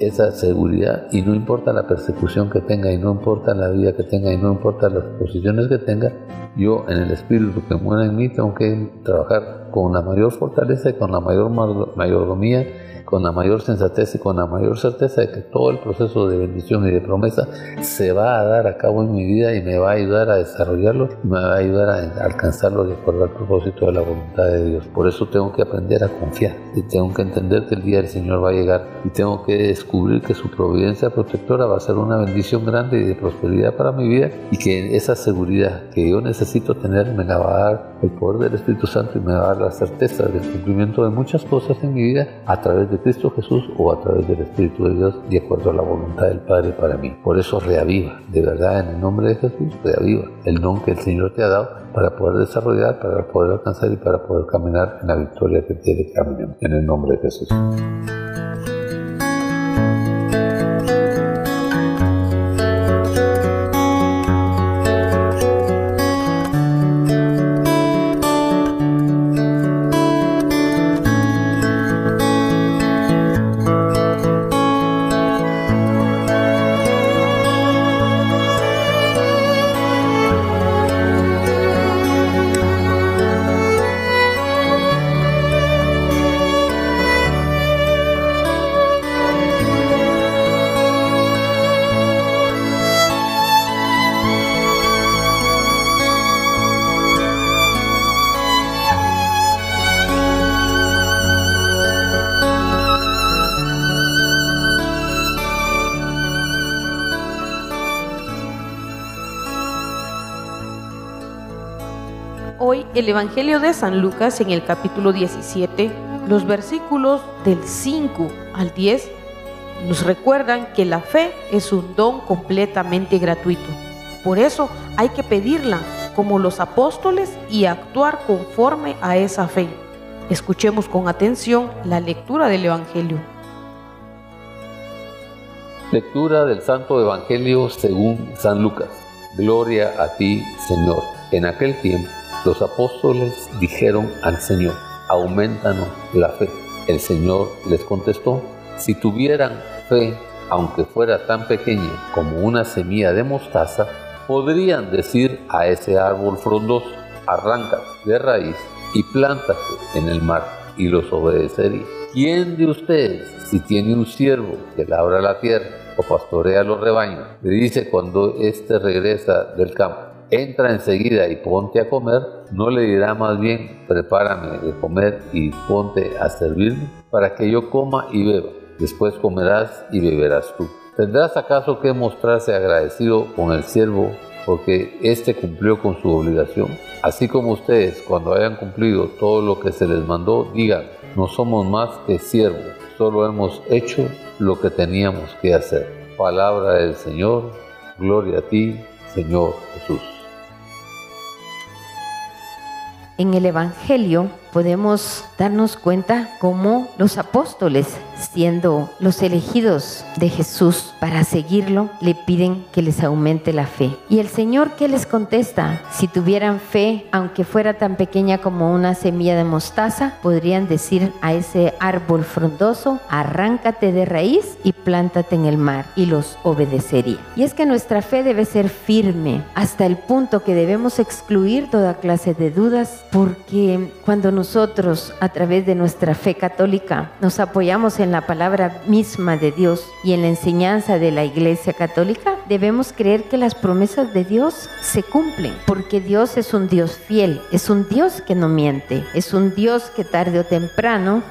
esa seguridad y no importa la persecución que tenga y no importa la vida que tenga y no importa las posiciones que tenga, yo en el espíritu que muera en mí tengo que trabajar con la mayor fortaleza y con la mayor mayordomía con la mayor sensatez y con la mayor certeza de que todo el proceso de bendición y de promesa se va a dar a cabo en mi vida y me va a ayudar a desarrollarlo y me va a ayudar a alcanzarlo de acuerdo al propósito de la voluntad de Dios. Por eso tengo que aprender a confiar y tengo que entender que el día del Señor va a llegar y tengo que descubrir que su providencia protectora va a ser una bendición grande y de prosperidad para mi vida y que esa seguridad que yo necesito tener me la va a dar el poder del Espíritu Santo y me va a dar la certeza del cumplimiento de muchas cosas en mi vida a través de Cristo Jesús o a través del Espíritu de Dios de acuerdo a la voluntad del Padre para mí. Por eso reaviva, de verdad, en el nombre de Jesús, reaviva el don que el Señor te ha dado para poder desarrollar, para poder alcanzar y para poder caminar en la victoria que quiere que caminemos. En el nombre de Jesús. El Evangelio de San Lucas en el capítulo 17, los versículos del 5 al 10 nos recuerdan que la fe es un don completamente gratuito. Por eso hay que pedirla como los apóstoles y actuar conforme a esa fe. Escuchemos con atención la lectura del Evangelio. Lectura del Santo Evangelio según San Lucas. Gloria a ti, Señor. En aquel tiempo los apóstoles dijeron al Señor, aumentanos la fe. El Señor les contestó, si tuvieran fe, aunque fuera tan pequeña como una semilla de mostaza, podrían decir a ese árbol frondoso, arranca de raíz y plántate en el mar, y los obedecería. ¿Quién de ustedes, si tiene un siervo que labra la tierra o pastorea los rebaños, le dice cuando éste regresa del campo, entra enseguida y ponte a comer, no le dirá más bien, prepárame de comer y ponte a servirme para que yo coma y beba. Después comerás y beberás tú. ¿Tendrás acaso que mostrarse agradecido con el siervo porque éste cumplió con su obligación? Así como ustedes, cuando hayan cumplido todo lo que se les mandó, digan, no somos más que siervos, solo hemos hecho lo que teníamos que hacer. Palabra del Señor, gloria a ti, Señor Jesús. En el Evangelio podemos darnos cuenta cómo los apóstoles, siendo los elegidos de Jesús para seguirlo, le piden que les aumente la fe. Y el Señor que les contesta, si tuvieran fe, aunque fuera tan pequeña como una semilla de mostaza, podrían decir a ese árbol frondoso, arráncate de raíz y plántate en el mar, y los obedecería. Y es que nuestra fe debe ser firme hasta el punto que debemos excluir toda clase de dudas, porque cuando nosotros a través de nuestra fe católica nos apoyamos en la palabra misma de Dios y en la enseñanza de la Iglesia Católica, debemos creer que las promesas de Dios se cumplen, porque Dios es un Dios fiel, es un Dios que no miente, es un Dios que tarde o temprano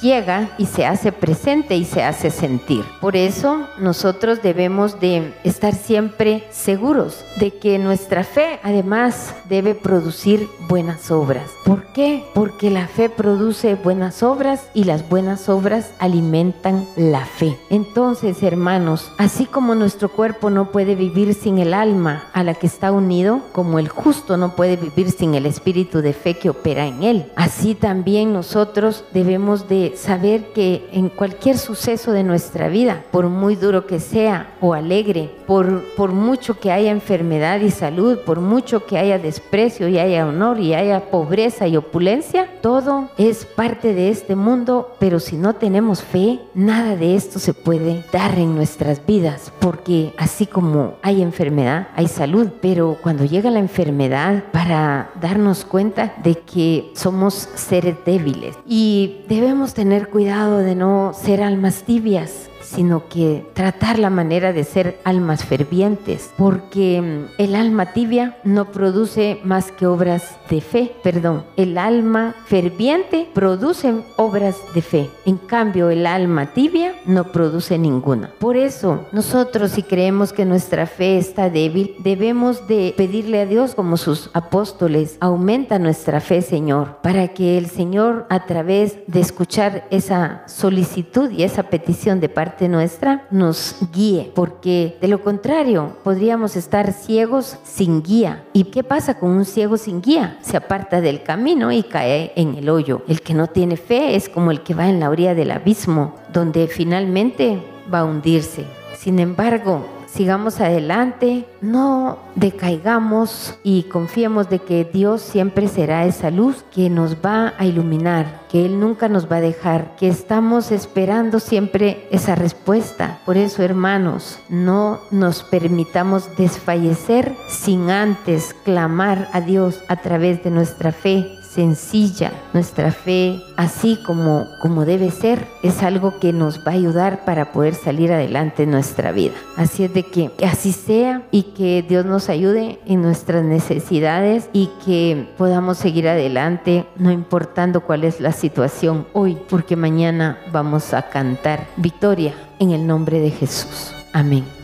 llega y se hace presente y se hace sentir. Por eso nosotros debemos de estar siempre seguros de que nuestra fe además debe producir buenas obras. ¿Por qué? Porque la fe produce buenas obras y las buenas obras alimentan la fe. Entonces, hermanos, así como nuestro cuerpo no puede vivir sin el alma a la que está unido, como el justo no puede vivir sin el espíritu de fe que opera en él, así también nosotros debemos de saber que en cualquier suceso de nuestra vida, por muy duro que sea o alegre, por, mucho que haya enfermedad y salud, por mucho que haya desprecio y haya honor y haya pobreza y opulencia, todo es parte de este mundo, pero si no tenemos fe, nada de esto se puede dar en nuestras vidas, porque así como hay enfermedad, hay salud, pero cuando llega la enfermedad, para darnos cuenta de que somos seres débiles y debemos tener cuidado de no ser almas tibias sino que tratar la manera de ser almas fervientes, porque mm, el alma tibia no produce más que obras de fe, perdón, el alma ferviente produce obras de fe, en cambio el alma tibia no produce ninguna. Por eso nosotros si creemos que nuestra fe está débil, debemos de pedirle a Dios como sus apóstoles, aumenta nuestra fe Señor, para que el Señor a través de escuchar esa solicitud y esa petición de parte nuestra nos guíe, porque de lo contrario podríamos estar ciegos sin guía. ¿Y qué pasa con un ciego sin guía? Se aparta del camino y cae en el hoyo. El que no tiene fe es como el que va en la orilla del abismo, donde finalmente va a hundirse. Sin embargo, sigamos adelante, no decaigamos y confiemos de que Dios siempre será esa luz que nos va a iluminar, que Él nunca nos va a dejar, que estamos esperando siempre esa respuesta. Por eso, hermanos, no nos permitamos desfallecer sin antes clamar a Dios a través de nuestra fe sencilla, nuestra fe así como, como debe ser, es algo que nos va a ayudar para poder salir adelante en nuestra vida. Así es de que así sea y que Dios nos ayude en nuestras necesidades y que podamos seguir adelante, no importando cuál es la situación hoy, porque mañana vamos a cantar victoria en el nombre de Jesús. Amén.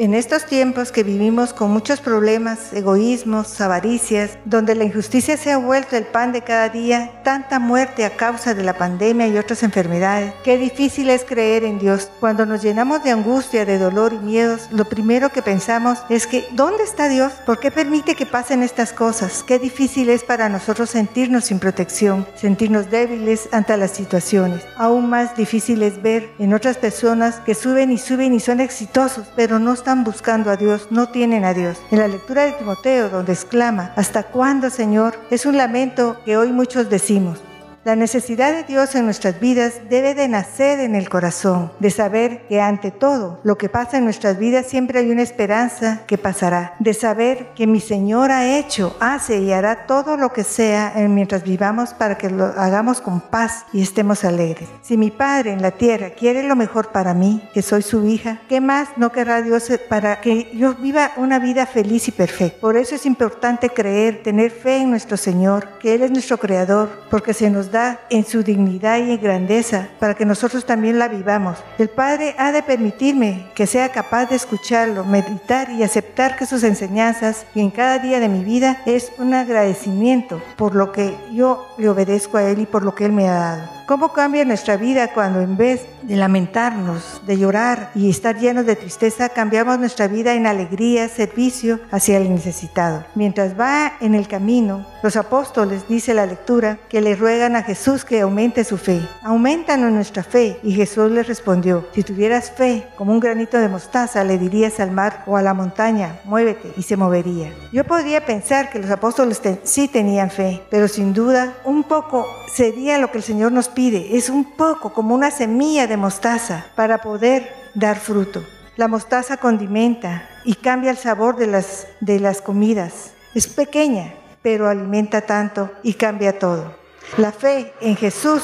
En estos tiempos que vivimos con muchos problemas, egoísmos, avaricias, donde la injusticia se ha vuelto el pan de cada día, tanta muerte a causa de la pandemia y otras enfermedades, qué difícil es creer en Dios. Cuando nos llenamos de angustia, de dolor y miedos, lo primero que pensamos es que ¿dónde está Dios? ¿Por qué permite que pasen estas cosas? Qué difícil es para nosotros sentirnos sin protección, sentirnos débiles ante las situaciones. Aún más difícil es ver en otras personas que suben y suben y son exitosos, pero no están están buscando a Dios, no tienen a Dios. En la lectura de Timoteo, donde exclama, ¿hasta cuándo, Señor? Es un lamento que hoy muchos decimos. La necesidad de Dios en nuestras vidas debe de nacer en el corazón, de saber que ante todo lo que pasa en nuestras vidas siempre hay una esperanza que pasará, de saber que mi Señor ha hecho, hace y hará todo lo que sea mientras vivamos para que lo hagamos con paz y estemos alegres. Si mi Padre en la tierra quiere lo mejor para mí, que soy su hija, ¿qué más no querrá Dios para que yo viva una vida feliz y perfecta? Por eso es importante creer, tener fe en nuestro Señor, que Él es nuestro Creador, porque se nos da en su dignidad y grandeza para que nosotros también la vivamos. El Padre ha de permitirme que sea capaz de escucharlo, meditar y aceptar que sus enseñanzas y en cada día de mi vida es un agradecimiento por lo que yo le obedezco a Él y por lo que Él me ha dado. ¿Cómo cambia nuestra vida cuando en vez de lamentarnos, de llorar y estar llenos de tristeza, cambiamos nuestra vida en alegría, servicio hacia el necesitado? Mientras va en el camino, los apóstoles, dice la lectura, que le ruegan a Jesús que aumente su fe. Aumentanos nuestra fe. Y Jesús les respondió, si tuvieras fe como un granito de mostaza, le dirías al mar o a la montaña, muévete, y se movería. Yo podría pensar que los apóstoles sí tenían fe, pero sin duda un poco sería lo que el Señor nos es un poco como una semilla de mostaza para poder dar fruto. La mostaza condimenta y cambia el sabor de las, de las comidas. Es pequeña, pero alimenta tanto y cambia todo. La fe en Jesús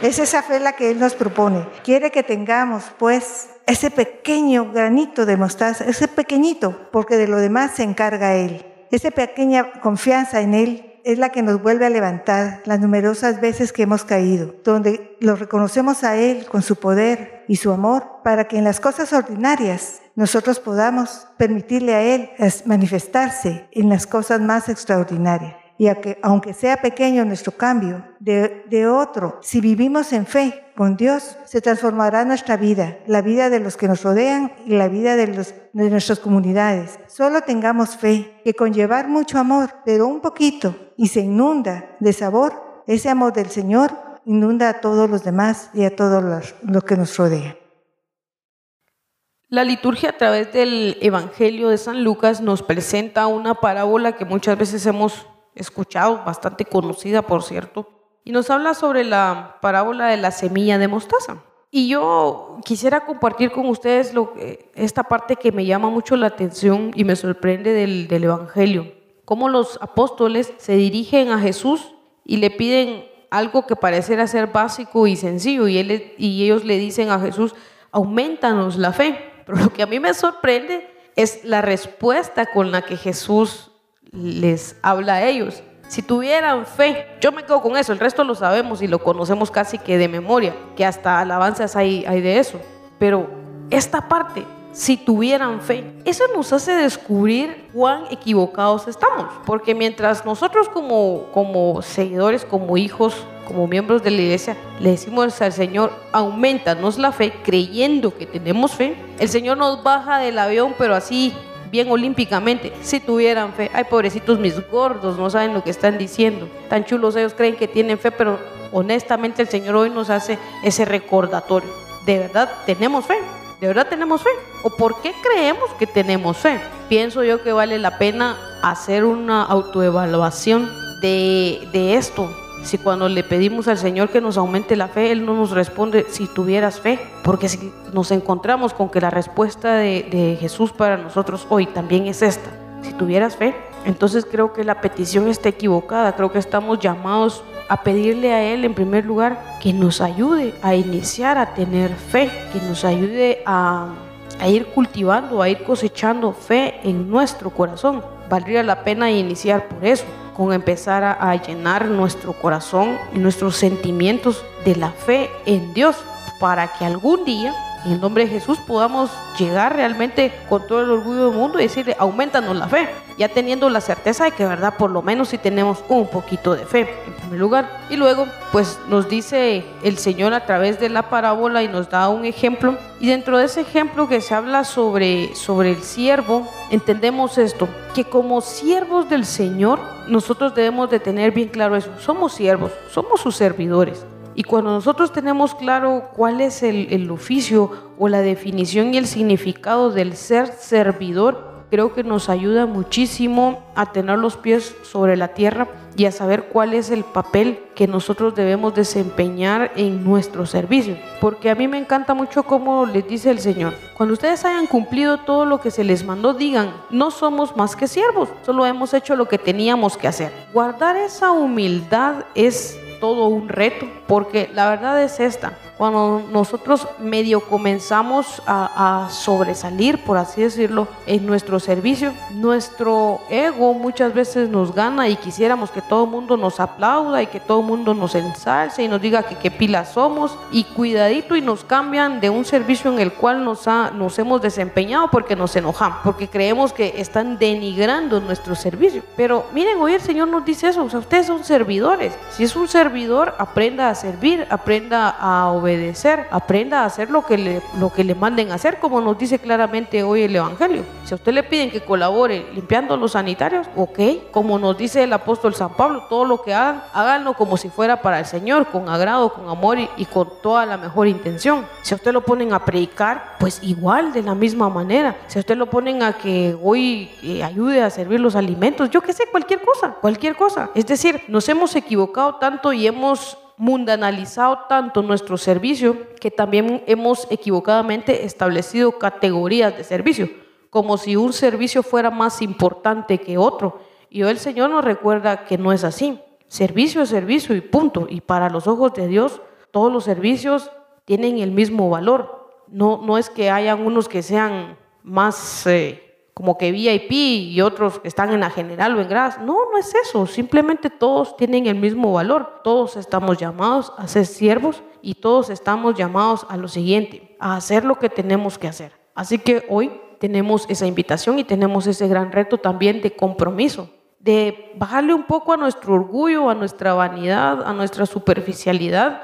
es esa fe la que Él nos propone. Quiere que tengamos, pues, ese pequeño granito de mostaza, ese pequeñito, porque de lo demás se encarga Él. Esa pequeña confianza en Él es la que nos vuelve a levantar las numerosas veces que hemos caído, donde lo reconocemos a Él con su poder y su amor, para que en las cosas ordinarias nosotros podamos permitirle a Él manifestarse en las cosas más extraordinarias. Y aunque sea pequeño nuestro cambio de, de otro, si vivimos en fe con Dios, se transformará nuestra vida, la vida de los que nos rodean y la vida de, los, de nuestras comunidades. Solo tengamos fe, que con llevar mucho amor, pero un poquito, y se inunda de sabor, ese amor del Señor inunda a todos los demás y a todos los, los que nos rodean. La liturgia a través del Evangelio de San Lucas nos presenta una parábola que muchas veces hemos escuchado, bastante conocida por cierto, y nos habla sobre la parábola de la semilla de mostaza. Y yo quisiera compartir con ustedes lo, esta parte que me llama mucho la atención y me sorprende del, del Evangelio, cómo los apóstoles se dirigen a Jesús y le piden algo que pareciera ser básico y sencillo, y, él, y ellos le dicen a Jesús, aumentanos la fe. Pero lo que a mí me sorprende es la respuesta con la que Jesús les habla a ellos. Si tuvieran fe, yo me quedo con eso, el resto lo sabemos y lo conocemos casi que de memoria, que hasta alabanzas hay, hay de eso. Pero esta parte, si tuvieran fe, eso nos hace descubrir cuán equivocados estamos. Porque mientras nosotros como, como seguidores, como hijos, como miembros de la iglesia, le decimos al Señor, aumentanos la fe, creyendo que tenemos fe, el Señor nos baja del avión, pero así bien olímpicamente, si tuvieran fe. Ay, pobrecitos mis gordos, no saben lo que están diciendo. Tan chulos ellos creen que tienen fe, pero honestamente el Señor hoy nos hace ese recordatorio. De verdad, tenemos fe. ¿De verdad tenemos fe? ¿O por qué creemos que tenemos fe? Pienso yo que vale la pena hacer una autoevaluación de, de esto, si cuando le pedimos al Señor que nos aumente la fe, Él no nos responde si tuvieras fe, porque si nos encontramos con que la respuesta de, Jesús para nosotros hoy también es esta, si tuvieras fe, entonces creo que la petición está equivocada, creo que estamos llamados a pedirle a Él en primer lugar que nos ayude a iniciar a tener fe, que nos ayude a, ir cultivando, a ir cosechando fe en nuestro corazón. Valdría la pena iniciar por eso con empezar a, llenar nuestro corazón y nuestros sentimientos de la fe en Dios para que algún día en el nombre de Jesús podamos llegar realmente con todo el orgullo del mundo y decirle, aumentanos la fe, ya teniendo la certeza de que, verdad, por lo menos si tenemos un poquito de fe, en primer lugar. Y luego, pues nos dice el Señor a través de la parábola y nos da un ejemplo. Y dentro de ese ejemplo que se habla sobre, sobre el siervo, entendemos esto, que como siervos del Señor, nosotros debemos de tener bien claro eso, somos siervos, somos sus servidores. Y cuando nosotros tenemos claro cuál es el, oficio o la definición y el significado del ser servidor, creo que nos ayuda muchísimo a tener los pies sobre la tierra y a saber cuál es el papel que nosotros debemos desempeñar en nuestro servicio. Porque a mí me encanta mucho cómo les dice el Señor, cuando ustedes hayan cumplido todo lo que se les mandó, digan, no somos más que siervos, solo hemos hecho lo que teníamos que hacer. Guardar esa humildad es todo un reto, porque la verdad es esta, cuando nosotros medio comenzamos a, sobresalir, por así decirlo, en nuestro servicio, nuestro ego muchas veces nos gana y quisiéramos que todo el mundo nos aplauda y que todo el mundo nos ensalce y nos diga que qué pilas somos y cuidadito y nos cambian de un servicio en el cual nos, ha, nos hemos desempeñado porque nos enojamos, porque creemos que están denigrando nuestro servicio. Pero miren, hoy el Señor nos dice eso, o sea, ustedes son servidores. Si es un servidor, aprenda a servir, aprenda a obedecer obedecer, aprenda a hacer lo que, le, lo que le manden a hacer, como nos dice claramente hoy el Evangelio. Si a usted le piden que colabore limpiando los sanitarios, ok, como nos dice el apóstol San Pablo, todo lo que hagan, háganlo como si fuera para el Señor, con agrado, con amor y, con toda la mejor intención. Si a usted lo ponen a predicar, pues igual, de la misma manera. Si a usted lo ponen a que hoy eh, ayude a servir los alimentos, yo qué sé, cualquier cosa, cualquier cosa. Es decir, nos hemos equivocado tanto y hemos mundanalizado tanto nuestro servicio que también hemos equivocadamente establecido categorías de servicio, como si un servicio fuera más importante que otro. Y hoy el Señor nos recuerda que no es así. Servicio es servicio y punto. Y para los ojos de Dios, todos los servicios tienen el mismo valor. No, no es que hayan unos que sean más... Eh, como que VIP y otros que están en la general o en gras. No, no es eso. Simplemente todos tienen el mismo valor. Todos estamos llamados a ser siervos y todos estamos llamados a lo siguiente, a hacer lo que tenemos que hacer. Así que hoy tenemos esa invitación y tenemos ese gran reto también de compromiso, de bajarle un poco a nuestro orgullo, a nuestra vanidad, a nuestra superficialidad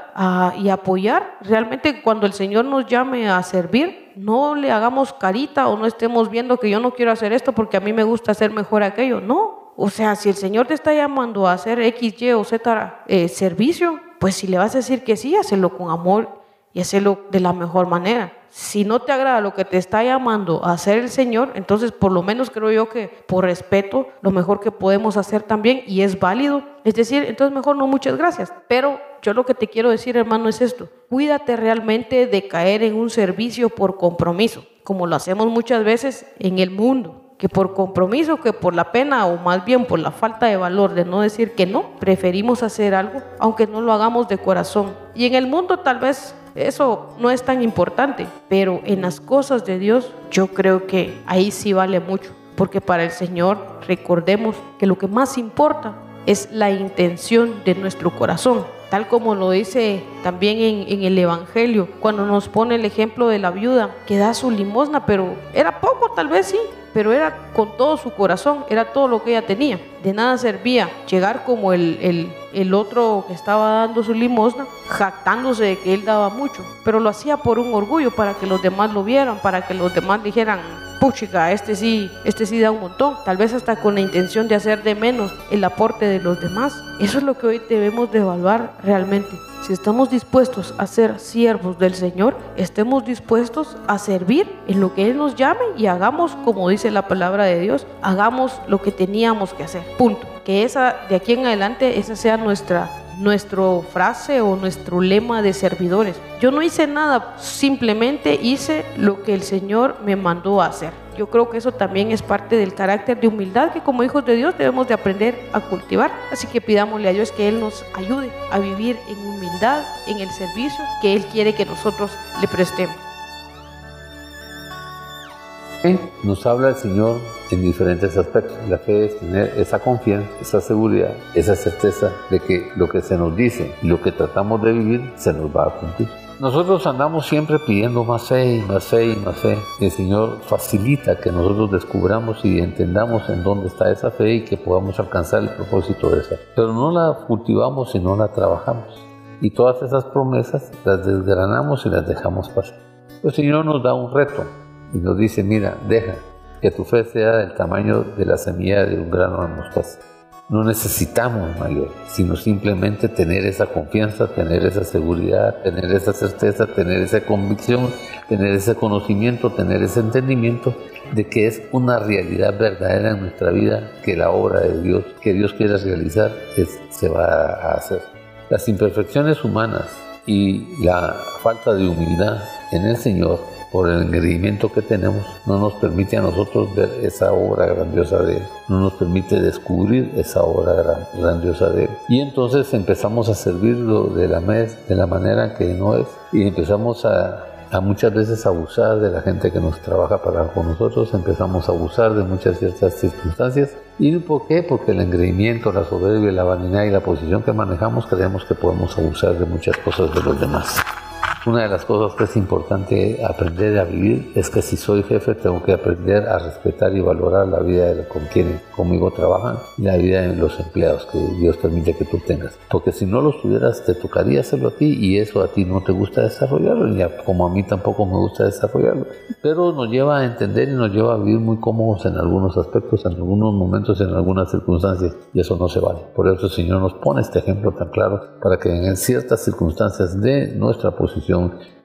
y apoyar. Realmente cuando el Señor nos llame a servir, no le hagamos carita o no estemos viendo que yo no quiero hacer esto porque a mí me gusta hacer mejor aquello. No. O sea, si el Señor te está llamando a hacer X, Y o Z eh, servicio, pues si le vas a decir que sí, hazlo con amor y hacerlo de la mejor manera si no te agrada lo que te está llamando a hacer el Señor, entonces por lo menos creo yo que por respeto, lo mejor que podemos hacer también, y es válido, es decir, entonces mejor no muchas gracias. Pero yo lo que te quiero decir, hermano, es esto. Cuídate realmente de caer en un servicio por compromiso, como lo hacemos muchas veces en el mundo que por compromiso, que por la pena o más bien por la falta de valor de no decir que no, preferimos hacer algo aunque no lo hagamos de corazón. Y en el mundo tal vez eso no es tan importante, pero en las cosas de Dios yo creo que ahí sí vale mucho, porque para el Señor recordemos que lo que más importa es la intención de nuestro corazón, tal como lo dice también en, el Evangelio, cuando nos pone el ejemplo de la viuda que da su limosna, pero era poco tal vez sí, pero era con todo su corazón, era todo lo que ella tenía. De nada servía llegar como el, el, otro que estaba dando su limosna, jactándose de que él daba mucho, pero lo hacía por un orgullo, para que los demás lo vieran, para que los demás dijeran, puchica, este sí, este sí da un montón, tal vez hasta con la intención de hacer de menos el aporte de los demás. Eso es lo que hoy debemos de evaluar realmente. Si estamos dispuestos a ser siervos del Señor, estemos dispuestos a servir en lo que Él nos llame y hagamos, como dice la palabra de Dios, hagamos lo que teníamos que hacer. Punto. Que esa, de aquí en adelante, esa sea nuestra nuestro frase o nuestro lema de servidores. Yo no hice nada, simplemente hice lo que el Señor me mandó a hacer. Yo creo que eso también es parte del carácter de humildad que como hijos de Dios debemos de aprender a cultivar. Así que pidámosle a Dios que Él nos ayude a vivir en humildad, en el servicio que Él quiere que nosotros le prestemos. Nos habla el Señor en diferentes aspectos. La fe es tener esa confianza, esa seguridad, esa certeza de que lo que se nos dice y lo que tratamos de vivir se nos va a cumplir. Nosotros andamos siempre pidiendo más fe y más fe y más fe. El Señor facilita que nosotros descubramos y entendamos en dónde está esa fe y que podamos alcanzar el propósito de esa. Pero no la cultivamos y no la trabajamos. Y todas esas promesas las desgranamos y las dejamos pasar. El Señor nos da un reto y nos dice, mira, deja que tu fe sea del tamaño de la semilla de un grano de mostaza. No necesitamos mayor, sino simplemente tener esa confianza, tener esa seguridad, tener esa certeza, tener esa convicción, tener ese conocimiento, tener ese entendimiento de que es una realidad verdadera en nuestra vida, que la obra de Dios, que Dios quiere realizar, es, se va a hacer. Las imperfecciones humanas y la falta de humildad en el Señor por el engreimiento que tenemos, no nos permite a nosotros ver esa obra grandiosa de Él, no nos permite descubrir esa obra grandiosa de Él. Y entonces empezamos a servirlo de la, mes, de la manera que no es y empezamos a, muchas veces abusar de la gente que nos trabaja para con nosotros, empezamos a abusar de muchas ciertas circunstancias. ¿Y por qué? Porque el engreimiento, la soberbia, la vanidad y la posición que manejamos creemos que podemos abusar de muchas cosas de los demás. Una de las cosas que es importante aprender a vivir es que si soy jefe tengo que aprender a respetar y valorar la vida de con quienes conmigo trabajan y la vida de los empleados que Dios permite que tú tengas. Porque si no los tuvieras te tocaría hacerlo a ti y eso a ti no te gusta desarrollarlo, ni como a mí tampoco me gusta desarrollarlo. Pero nos lleva a entender y nos lleva a vivir muy cómodos en algunos aspectos, en algunos momentos, en algunas circunstancias y eso no se vale. Por eso el Señor nos pone este ejemplo tan claro para que en ciertas circunstancias de nuestra posición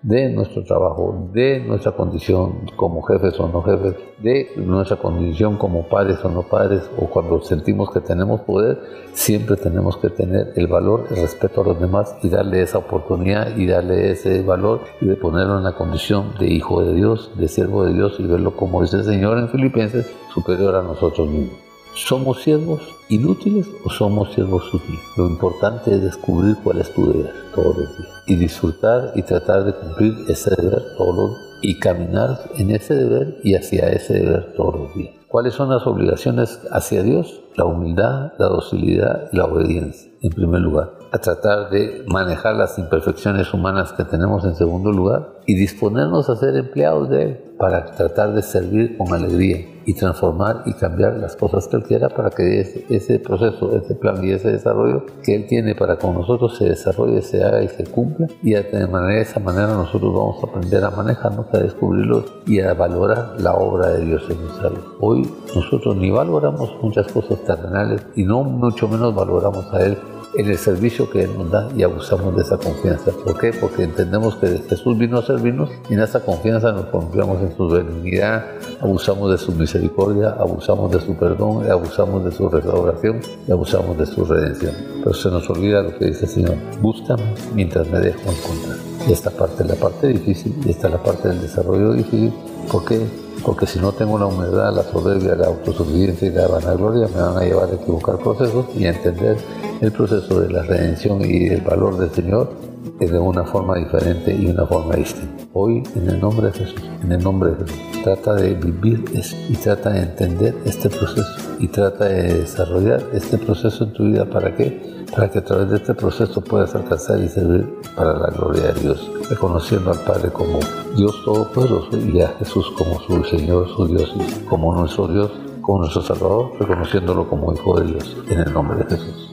de nuestro trabajo, de nuestra condición como jefes o no jefes, de nuestra condición como padres o no padres, o cuando sentimos que tenemos poder, siempre tenemos que tener el valor, el respeto a los demás y darle esa oportunidad y darle ese valor y de ponerlo en la condición de hijo de Dios, de siervo de Dios y verlo como dice el Señor en Filipenses, superior a nosotros mismos. ¿Somos siervos inútiles o somos siervos útiles? Lo importante es descubrir cuál es tu deber todos los días y disfrutar y tratar de cumplir ese deber todos los días y caminar en ese deber y hacia ese deber todos los días. ¿Cuáles son las obligaciones hacia Dios? La humildad, la docilidad y la obediencia. en primer lugar, a tratar de manejar las imperfecciones humanas que tenemos en segundo lugar y disponernos a ser empleados de Él para tratar de servir con alegría y transformar y cambiar las cosas que Él quiera para que ese, proceso, ese plan y ese desarrollo que Él tiene para con nosotros se desarrolle, se haga y se cumpla y de, manera, de esa manera nosotros vamos a aprender a manejarnos, a descubrirlos y a valorar la obra de Dios en nuestra vida. Hoy nosotros ni valoramos muchas cosas terrenales y no mucho menos valoramos a Él en el servicio que Él nos da y abusamos de esa confianza. ¿Por qué? Porque entendemos que Jesús vino a servirnos y en esa confianza nos confiamos en su benignidad, abusamos de su misericordia, abusamos de su perdón, abusamos de su restauración y abusamos de su redención. Pero se nos olvida lo que dice el Señor, búscame mientras me dejo encontrar. Y esta parte es la parte difícil y esta es la parte del desarrollo difícil. ¿Por qué? Porque si no tengo la humildad, la soberbia, la autosuficiencia y la vanagloria, me van a llevar a equivocar procesos y a entender el proceso de la redención y el valor del Señor de una forma diferente y una forma distinta. Hoy, en el nombre de Jesús, en el nombre de Jesús, trata de vivir y trata de entender este proceso y trata de desarrollar este proceso en tu vida. ¿Para qué? Para que a través de este proceso puedas alcanzar y servir para la gloria de Dios, reconociendo al Padre como Dios Todopoderoso y a Jesús como su Señor, su Dios, como nuestro Dios, como nuestro Salvador, reconociéndolo como Hijo de Dios, en el nombre de Jesús.